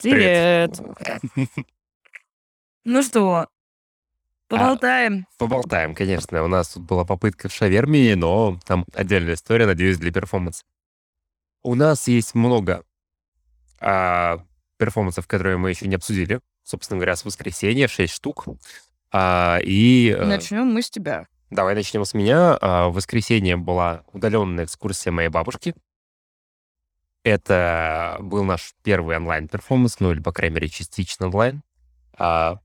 Привет. Ну что, поболтаем? Поболтаем, конечно. У нас тут была попытка в шаверме, но там отдельная история, надеюсь, для перформанса. У нас есть много а, перформансов, которые мы еще не обсудили. Собственно говоря, с воскресенья 6 штук. А, и... э, Начнем мы с тебя. Давай начнем с меня. А, В воскресенье была удаленная экскурсия моей бабушки. Это был наш первый онлайн-перформанс, ну или, по крайней мере, частично онлайн. А,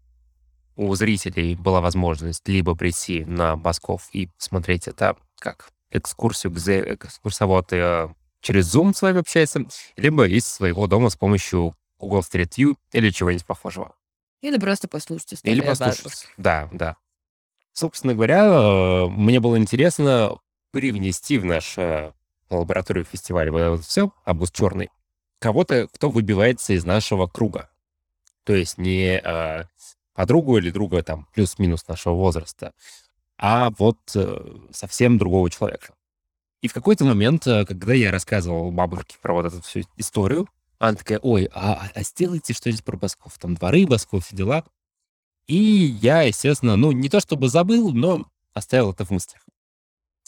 У зрителей была возможность либо прийти на Басков и посмотреть это как экскурсию, где экскурсовод э, через Zoom с вами общается, либо из своего дома с помощью Google Street View или чего-нибудь похожего. Или просто послушать историю Или послушать. Да, да. Собственно говоря, э, мне было интересно привнести в нашу лабораторию фестиваля вот это все, обуз черный, кого-то, кто выбивается из нашего круга. То есть не э, подругу или друга там плюс-минус нашего возраста, а вот э, совсем другого человека. И в какой-то момент, э, когда я рассказывал бабушке про вот эту всю историю, она такая, ой, а, а сделайте что-нибудь про Басков, там дворы Басков, все дела. И я, естественно, ну, не то чтобы забыл, но оставил это в мыслях.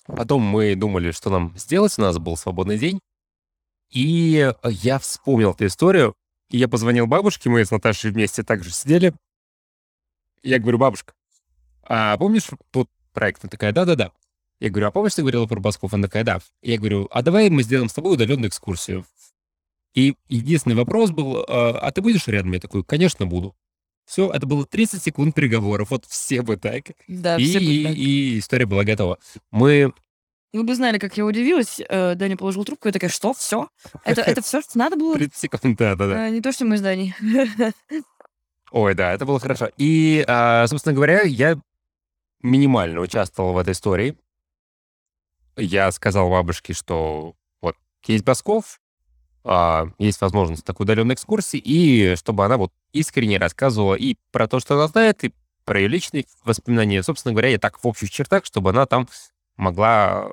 Потом мы думали, что нам сделать, у нас был свободный день. И э, я вспомнил эту историю, и я позвонил бабушке, мы с Наташей вместе также сидели. Я говорю, бабушка, а помнишь тот проект? Она такая, да-да-да. Я говорю, а помнишь, ты говорила про Басков? Она такая, да. Я говорю, а давай мы сделаем с тобой удаленную экскурсию. И единственный вопрос был, а а ты будешь рядом? Я такой, конечно, буду. Все, это было 30 секунд переговоров, вот все бы так. Да, и, все бы и- так. и история была готова. Мы... Вы бы знали, как я удивилась. э, Даня положил трубку, я такая, что, все? Это, это все, что надо было? 30 секунд, да-да-да. А, Не то, что мы с Даней. Ой, да, это было хорошо. И, а, собственно говоря, я минимально участвовал в этой истории. Я сказал бабушке, что вот есть Басков, а, есть возможность такой удаленной экскурсии, и чтобы она вот искренне рассказывала и про то, что она знает, и про ее личные воспоминания. Собственно говоря, я так в общих чертах, чтобы она там могла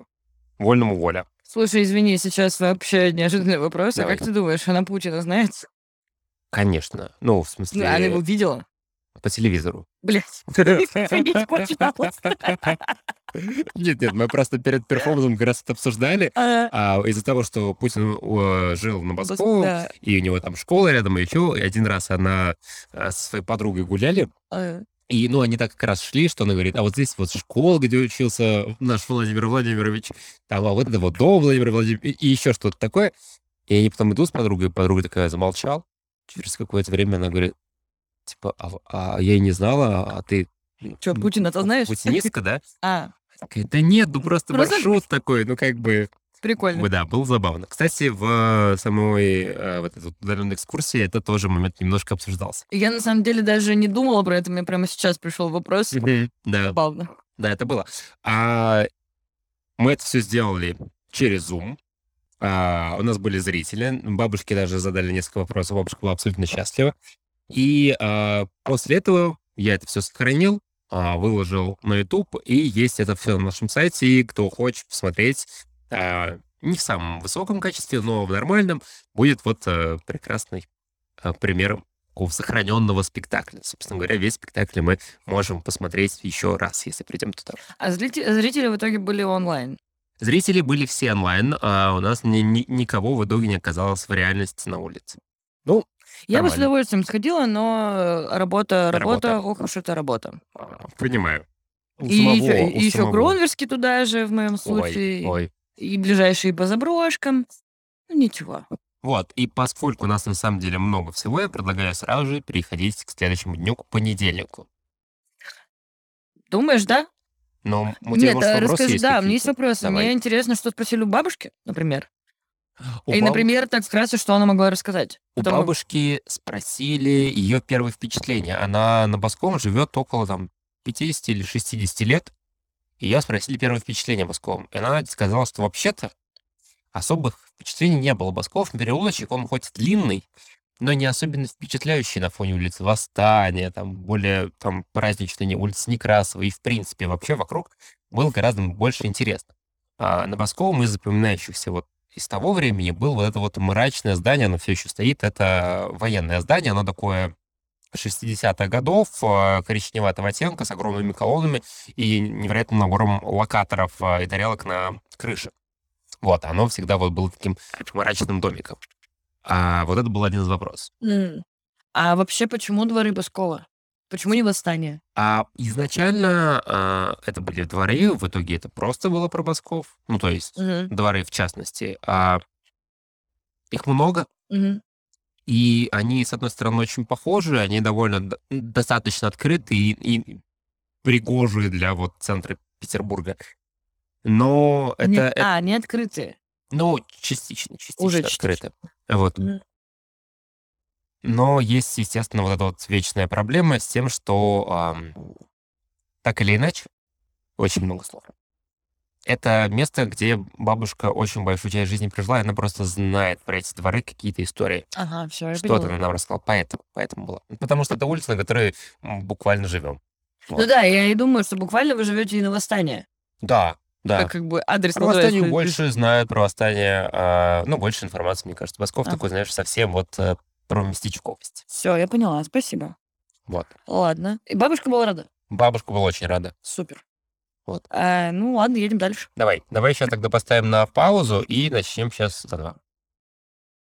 вольному воля. Слушай, извини, сейчас вообще неожиданный вопрос. А Давай. как ты думаешь, она Путина знает? Конечно. Ну, в Ну, смысле, Она его видела? По телевизору. Блять. Нет, нет, мы просто перед перформансом как раз это обсуждали. А из-за того, что Путин э, жил на Да. и у него там школа рядом, и еще, и один раз она э, со своей подругой гуляли, А, и, ну, они так как раз шли, что она говорит, а вот здесь вот школа, где учился наш Владимир Владимирович, там, а вот это вот дом Владимира Владимировича, и, еще что-то такое. И они потом идут с подругой, подруга такая замолчал. Через какое-то время она говорит, типа, а, а я и не знала, а ты... Чё, м, Путина-то знаешь? Путинистка, да? А, Такая, да нет, ну просто Просто- маршрут такой, ну как бы... прикольно. Да, было забавно. Кстати, в самой э, вот этой удаленной экскурсии это тоже момент немножко обсуждался. Я на самом деле даже не думала про это, мне прямо сейчас пришел вопрос. Да, Забавно. да, это было. А мы это все сделали через Zoom. А, у нас были зрители. Бабушки даже задали несколько вопросов. Бабушка была абсолютно счастлива. И а, после этого я это все сохранил, а, выложил на YouTube, и есть это все на нашем сайте. И кто хочет посмотреть, а, не в самом высоком качестве, но в нормальном, будет вот а, прекрасный а, пример такого сохраненного спектакля. Собственно говоря, весь спектакль мы можем посмотреть еще раз, если придем туда. А зрите- зрители в итоге были онлайн. Зрители были все онлайн, а у нас ни- ни- никого в итоге не оказалось в реальности на улице. Ну, Я бы с удовольствием сходила, но э, работа, работа, Работа. ох уж это работа. понимаю. У И самого- еще, и еще самого. Гронверский туда же, в моем Ой, случае. ой. И ближайшие по заброшкам. Ну, ничего. Вот, и поскольку у нас на самом деле много всего, я предлагаю сразу же переходить к следующему дню, к понедельнику. Думаешь, да? Но у тебя, Нет, может, а расскажи, есть да, у меня есть вопросы. Давай. Мне интересно, что спросили у бабушки, например. У И, баб- например, так вкратце, что она могла рассказать. У Потому- бабушки спросили ее первое впечатление. Она на Басковом живет около там 50 или 60 лет. И я спросили первое впечатление о Басковом. И она сказала, что вообще-то особых впечатлений не было. Басков переулочек, он хоть длинный, но не особенно впечатляющий на фоне улицы Восстания, там более там праздничные улицы Некрасова. И в принципе вообще вокруг было гораздо больше интересно. А на Басковом из запоминающихся вот из того времени было это вот мрачное здание, оно все еще стоит. Это военное здание, оно такое 60-х годов, э, коричневатого оттенка, с огромными колоннами и невероятным набором локаторов э, и тарелок на крыше. Вот, оно всегда вот было таким мрачным домиком. А вот это был один из вопросов. М. А вообще, почему дворы Баскова? Почему не восстание? А изначально а, это были дворы, в итоге это просто было про Басков. Ну, то есть Мгм. дворы в частности. А их много, Мгм. и они, с одной стороны, очень похожи, они довольно достаточно открыты и, и пригожие для вот центра Петербурга. Но это, Не- это, А, не открытые. ну, частично, частично Уже открыто. Вот. Мгм. Но есть, естественно, вот эта вот вечная проблема с тем, что ам, так или иначе, очень много слов. Это место, где бабушка очень большую часть жизни прожила, и она просто знает про эти дворы какие-то истории. Ага, все, я Что-то она нам рассказала, поэтому, поэтому было. Потому что это улица, на которой м, буквально живем. Ну Вот. да, я и думаю, что буквально вы живете и на восстание. Да, да. Как, как бы адрес Про восстание больше знают, про восстание, а, ну, больше информации, мне кажется. Басков А. такой, знаешь, совсем вот э, про местечковость. Все, я поняла, спасибо. Вот. Ладно. И бабушка была рада. Бабушка была очень рада. Супер. Вот. А, ну ладно, едем дальше. Давай, давай сейчас тогда поставим на паузу и начнем сейчас заново.